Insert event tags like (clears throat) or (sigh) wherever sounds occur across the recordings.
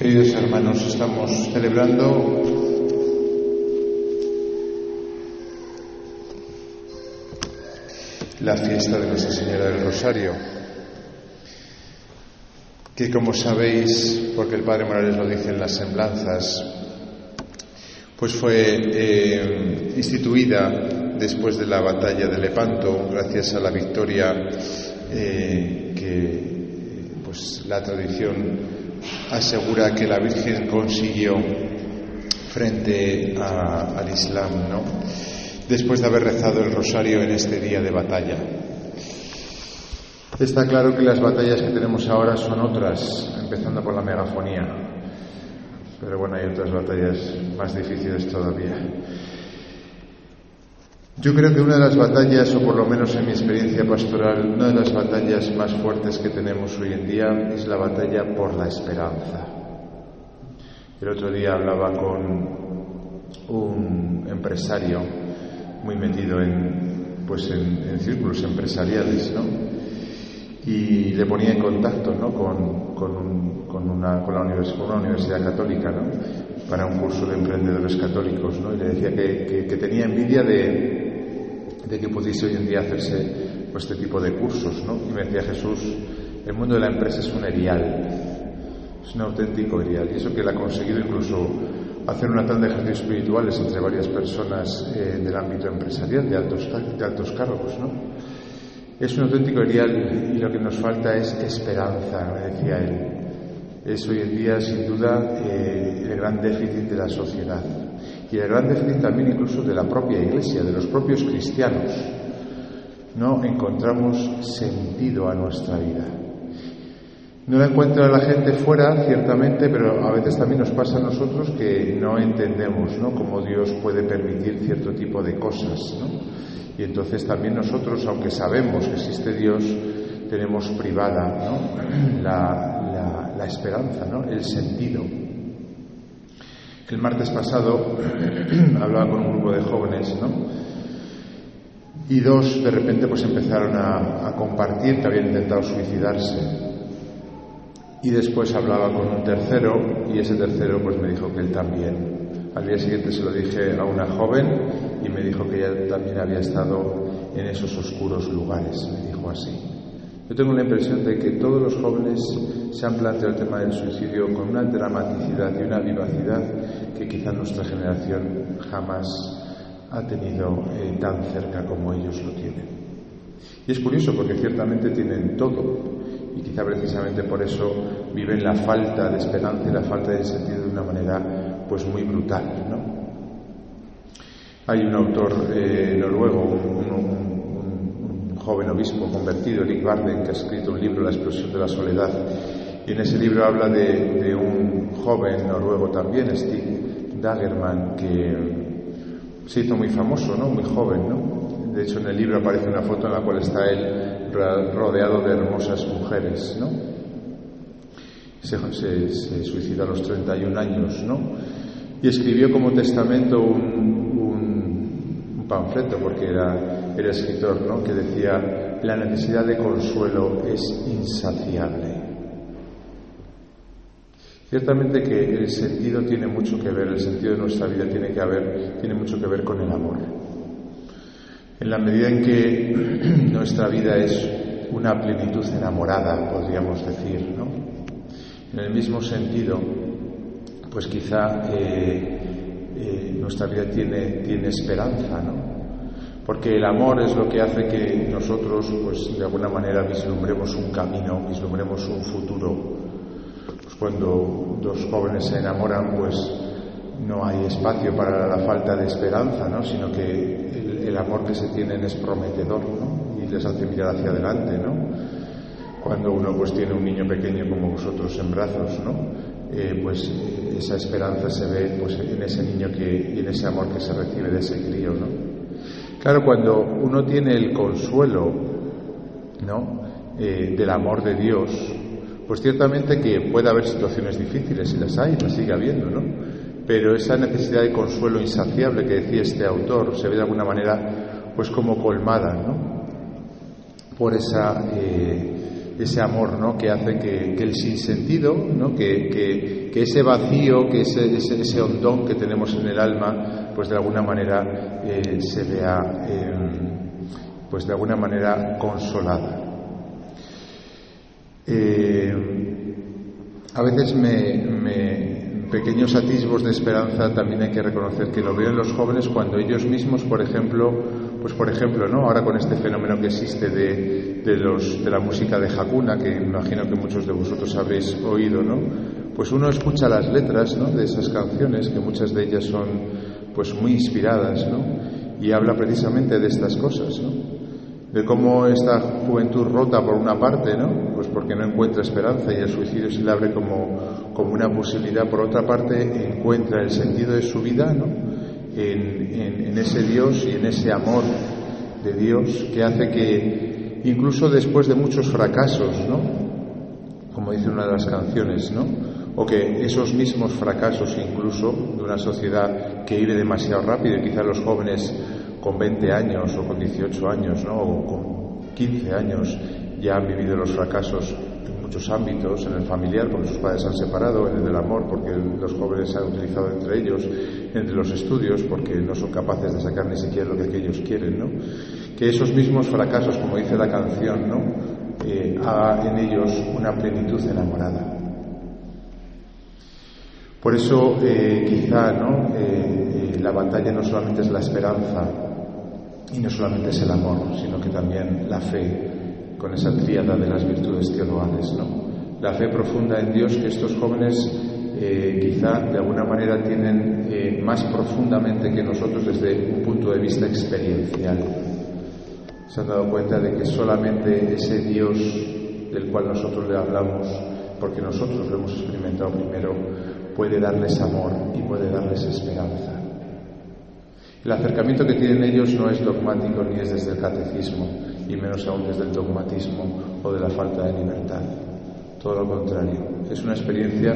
Queridos hermanos, estamos celebrando la fiesta de Nuestra Señora del Rosario, que como sabéis, porque el Padre Morales lo dice en las semblanzas, pues fue eh, instituida después de la batalla de Lepanto, gracias a la victoria eh, que pues, la tradición asegura que la Virgen consiguió frente al Islam, ¿no? después de haber rezado el rosario en este día de batalla. Está claro que las batallas que tenemos ahora son otras, empezando por la megafonía, pero bueno, hay otras batallas más difíciles todavía. Yo creo que una de las batallas, o por lo menos en mi experiencia pastoral, una de las batallas más fuertes que tenemos hoy en día es la batalla por la esperanza. El otro día hablaba con un empresario muy metido en, pues en, círculos empresariales, ¿no? Y le ponía en contacto, ¿no? Con, con, una, con, la universidad, una universidad católica, ¿no? Para un curso de emprendedores católicos, ¿no? Y le decía que, que tenía envidia de, de que pudiese hoy en día hacerse pues, este tipo de cursos, ¿no? Y me decía Jesús, el mundo de la empresa es un erial, es un auténtico erial, y eso que él ha conseguido incluso hacer una tal de ejercicios espirituales entre varias personas eh, del ámbito empresarial, de altos, de altos cargos, ¿no? Es un auténtico erial y lo que nos falta es esperanza, me decía él. Es hoy en día, sin duda, eh, el gran déficit de la sociedad y el gran también incluso de la propia Iglesia, de los propios cristianos. No encontramos sentido a nuestra vida. No la encuentra la gente fuera, ciertamente, pero a veces también nos pasa a nosotros que no entendemos ¿no? cómo Dios puede permitir cierto tipo de cosas. ¿no? Y entonces también nosotros, aunque sabemos que existe Dios, tenemos privada ¿no? la, la esperanza, ¿no? el sentido. El martes pasado (clears throat) hablaba con un grupo de jóvenes, ¿no? Y dos de repente pues empezaron a, compartir que habían intentado suicidarse. Y después hablaba con un tercero y ese tercero pues me dijo que él también. Al día siguiente se lo dije a una joven y me dijo que ella también había estado en esos oscuros lugares, me dijo así. Yo tengo la impresión de que todos los jóvenes se han planteado el tema del suicidio con una dramaticidad y una vivacidad que quizá nuestra generación jamás ha tenido eh, tan cerca como ellos lo tienen. Y es curioso porque ciertamente tienen todo y quizá precisamente por eso viven la falta de esperanza y la falta de sentido de una manera pues muy brutal. ¿no? Hay un autor eh, noruego, un, joven obispo convertido, Eric Barden, que ha escrito un libro, La explosión de la soledad. Y en ese libro habla de, un joven noruego también, Stig Dagerman, que se hizo muy famoso, ¿no? Muy joven, ¿no? De hecho, en el libro aparece una foto en la cual está él rodeado de hermosas mujeres, ¿no? Se, se, suicida a los 31 años, ¿no? Y escribió como testamento un, un panfleto, porque era el escritor, ¿no? que decía, la necesidad de consuelo es insaciable. Ciertamente que el sentido tiene mucho que ver, el sentido de nuestra vida tiene, que haber, tiene mucho que ver con el amor. En la medida en que (clears throat) nuestra vida es una plenitud enamorada, podríamos decir, ¿no? En el mismo sentido, pues quizá eh, eh, nuestra vida tiene, tiene esperanza, ¿no? Porque el amor es lo que hace que nosotros, pues de alguna manera, vislumbremos un camino, vislumbremos un futuro. Pues cuando dos jóvenes se enamoran, pues no hay espacio para la falta de esperanza, ¿no? sino que el, amor que se tienen es prometedor ¿no? y les hace mirar hacia adelante. ¿no? Cuando uno pues tiene un niño pequeño como vosotros en brazos, ¿no? Eh, pues esa esperanza se ve pues, en ese niño que, y en ese amor que se recibe de ese crío. ¿no? Claro, cuando uno tiene el consuelo ¿no? Eh, del amor de Dios, pues ciertamente que puede haber situaciones difíciles, y las hay, las sigue habiendo, ¿no? Pero esa necesidad de consuelo insaciable que decía este autor se ve de alguna manera pues como colmada, ¿no? Por esa, eh, ese amor ¿no? que hace que, el sinsentido, ¿no? que, ese vacío, que ese, ese, hondón que tenemos en el alma, pues de alguna manera eh, se vea, em, pues de alguna manera consolada. Eh, a veces me, pequeños atisbos de esperanza también hay que reconocer que lo veo en los jóvenes cuando ellos mismos, por ejemplo, pues por ejemplo, ¿no? Ahora con este fenómeno que existe de, de, los, de la música de Hakuna, que imagino que muchos de vosotros habréis oído, ¿no? Pues uno escucha las letras, ¿no? De esas canciones, que muchas de ellas son, pues muy inspiradas, ¿no? Y habla precisamente de estas cosas, ¿no? De cómo esta juventud rota por una parte, ¿no? Pues porque no encuentra esperanza y el suicidio se le abre como, como una posibilidad. Por otra parte, encuentra el sentido de su vida, ¿no? en, ese Dios y en ese amor de Dios que hace que incluso después de muchos fracasos, ¿no? Como dice una de las canciones, ¿no? O que esos mismos fracasos incluso de una sociedad que vive demasiado rápido y quizás los jóvenes con 20 años o con 18 años, ¿no? O con 15 años ya han vivido los fracasos muchos ámbitos, en el familiar, porque sus padres han separado, en el del amor, porque los jóvenes se han utilizado entre ellos, entre los estudios, porque no son capaces de sacar ni siquiera lo que ellos quieren, ¿no? Que esos mismos fracasos, como dice la canción, ¿no? Eh, haga en ellos una plenitud enamorada. Por eso, eh, quizá, ¿no? Eh, la batalla no solamente es la esperanza y no solamente es el amor, sino que también la fe, con esa tríada de las virtudes teologales. ¿no? La fe profunda en Dios que estos jóvenes eh, quizá de alguna manera tienen eh, más profundamente que nosotros desde un punto de vista experiencial. Se han dado cuenta de que solamente ese Dios del cual nosotros le hablamos, porque nosotros lo hemos experimentado primero, puede darles amor y puede darles esperanza. El acercamiento que tienen ellos no es dogmático ni es desde el catecismo, y menos aún desde el dogmatismo o de la falta de libertad. Todo lo contrario, es una experiencia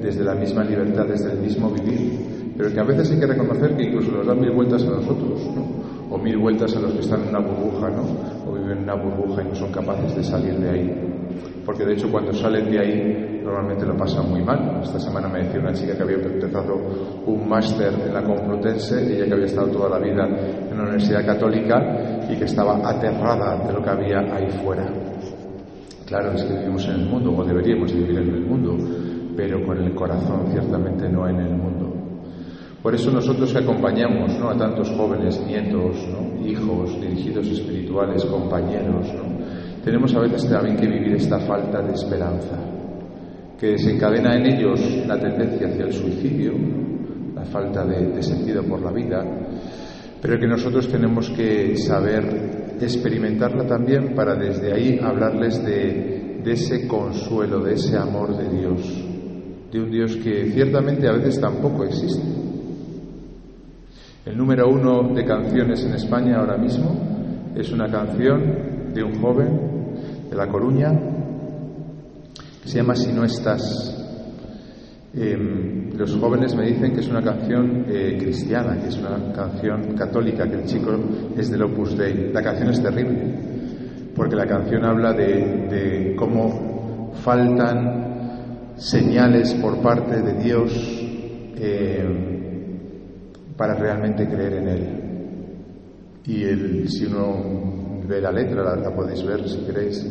desde la misma libertad, desde el mismo vivir, pero que a veces hay que reconocer que incluso nos dan mil vueltas a nosotros, o mil vueltas a los que están en una burbuja, ¿no? o viven en una burbuja y no son capaces de salir de ahí. Porque de hecho cuando salen de ahí normalmente lo pasan muy mal. Esta semana me decía una chica que había empezado un máster en la Complutense, ella que había estado toda la vida en la Universidad Católica y que estaba aterrada de lo que había ahí fuera. Claro, es que vivimos en el mundo, o deberíamos vivir en el mundo, pero con el corazón ciertamente no en el mundo. Por eso nosotros que acompañamos ¿no? a tantos jóvenes, nietos, hijos, dirigidos espirituales, compañeros, tenemos a veces también que vivir esta falta de esperanza, que desencadena en ellos la tendencia hacia el suicidio, la falta de sentido por la vida, pero que nosotros tenemos que saber experimentarla también para desde ahí hablarles de, ese consuelo, de ese amor de Dios, de un Dios que ciertamente a veces tampoco existe. El número uno de canciones en España ahora mismo es una canción de un joven de La Coruña que se llama Si no estás. Em, los jóvenes me dicen que es una canción eh, cristiana, que es una canción católica, que el chico es del Opus Dei. La canción es terrible, porque la canción habla de, cómo faltan señales por parte de Dios em, para realmente creer en Él. Y el, si uno ve la letra, la podéis ver si queréis,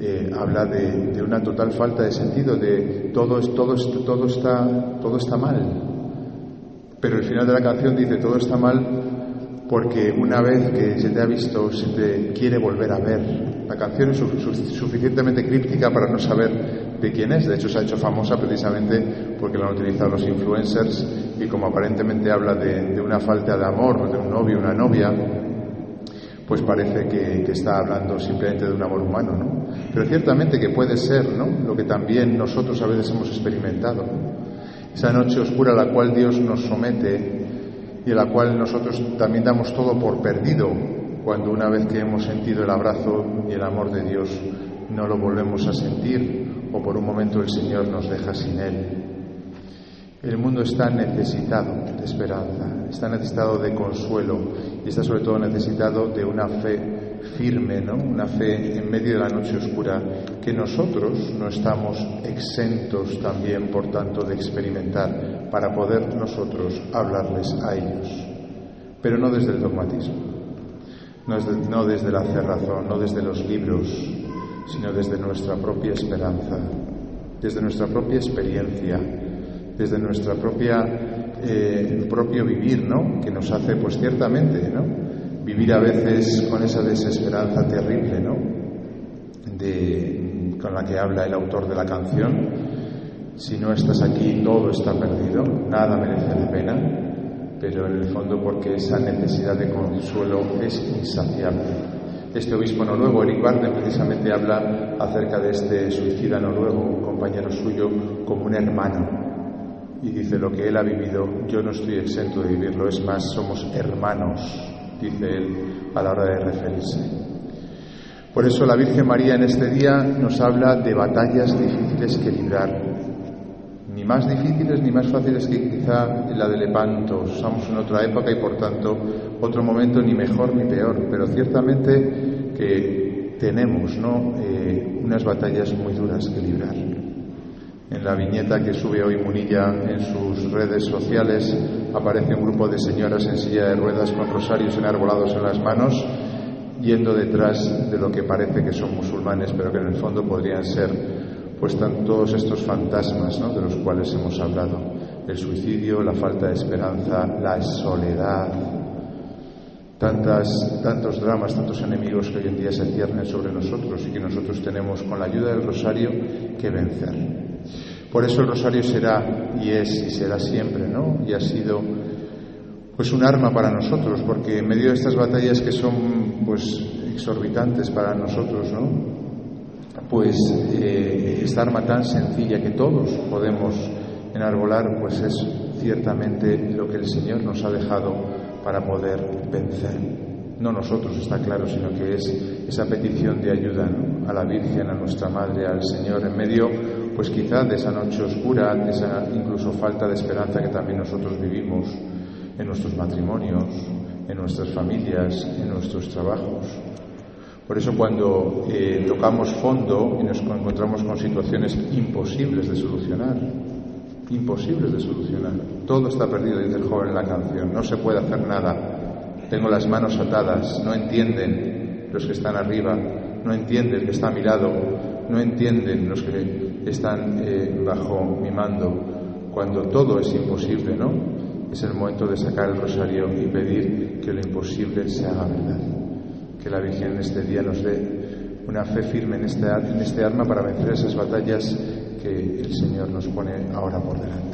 eh, habla de, una total falta de sentido, de todo, todo, todo, está, todo está mal. Pero el final de la canción dice todo está mal porque una vez que se te ha visto, se te quiere volver a ver. La canción es suficientemente críptica para no saber de quién es. De hecho, se ha hecho famosa precisamente porque la han utilizado los influencers y como aparentemente habla de, de una falta de amor, de un novio, una novia, pues parece que, está hablando simplemente de un amor humano, ¿no? Pero ciertamente que puede ser, ¿no? Lo que también nosotros a veces hemos experimentado. Esa noche oscura a la cual Dios nos somete y a la cual nosotros también damos todo por perdido cuando una vez que hemos sentido el abrazo y el amor de Dios no lo volvemos a sentir o por un momento el Señor nos deja sin Él. El mundo está necesitado de esperanza, está necesitado de consuelo y está sobre todo necesitado de una fe firme, ¿no? Una fe en medio de la noche oscura que nosotros no estamos exentos también, por tanto, de experimentar para poder nosotros hablarles a ellos, pero no desde el dogmatismo, no desde, no desde la cerrazón, no desde los libros, sino desde nuestra propia esperanza, desde nuestra propia experiencia, desde nuestra propia eh, propio vivir, ¿no? Que nos hace, pues ciertamente, ¿no? Vivir a veces con esa desesperanza terrible, ¿no? De, con la que habla el autor de la canción. Si no estás aquí, todo está perdido, nada merece la pena, pero en el fondo porque esa necesidad de consuelo es insaciable. Este obispo noruego, Eric Barne, precisamente habla acerca de este suicida noruego, un compañero suyo, como un hermano, y dice lo que él ha vivido, yo no estoy exento de vivirlo, es más, somos hermanos, dice él a la hora de referirse. Por eso la Virgen María en este día nos habla de batallas difíciles que librar, ni más difíciles ni más fáciles que quizá la de Lepanto. Estamos en otra época y por tanto otro momento ni mejor ni peor, pero ciertamente que tenemos ¿no? Eh, unas batallas muy duras que librar. En la viñeta que sube hoy Munilla en sus redes sociales aparece un grupo de señoras en silla de ruedas con rosarios enarbolados en las manos, yendo detrás de lo que parece que son musulmanes, pero que en el fondo podrían ser pues todos estos fantasmas de los cuales hemos hablado. El suicidio, la falta de esperanza, la soledad, tantas, tantos dramas, tantos enemigos que hoy en día se ciernen sobre nosotros y que nosotros tenemos con la ayuda del rosario que vencer. Por eso el rosario será y es y será siempre, ¿no? Y ha sido pues un arma para nosotros, porque en medio de estas batallas que son pues exorbitantes para nosotros, ¿no? Pues eh, esta arma tan sencilla que todos podemos enarbolar, pues es ciertamente lo que el Señor nos ha dejado para poder vencer. No nosotros, está claro, sino que es esa petición de ayuda a la Virgen, a nuestra Madre, al Señor, en medio pues quizá de esa noche oscura, de esa incluso falta de esperanza que también nosotros vivimos en nuestros matrimonios, en nuestras familias, en nuestros trabajos. Por eso cuando eh, tocamos fondo y nos encontramos con situaciones imposibles de solucionar, imposibles de solucionar, todo está perdido, dice el joven en la canción, no se puede hacer nada, tengo las manos atadas, no entienden los que están arriba, no entiende el que está a mi lado, no entienden los que están eh, bajo mi mando, cuando todo es imposible, ¿no? Es el momento de sacar el rosario y pedir que lo imposible se haga verdad. Que la Virgen en este día nos dé una fe firme en este, en este arma para vencer esas batallas que el Señor nos pone ahora por delante.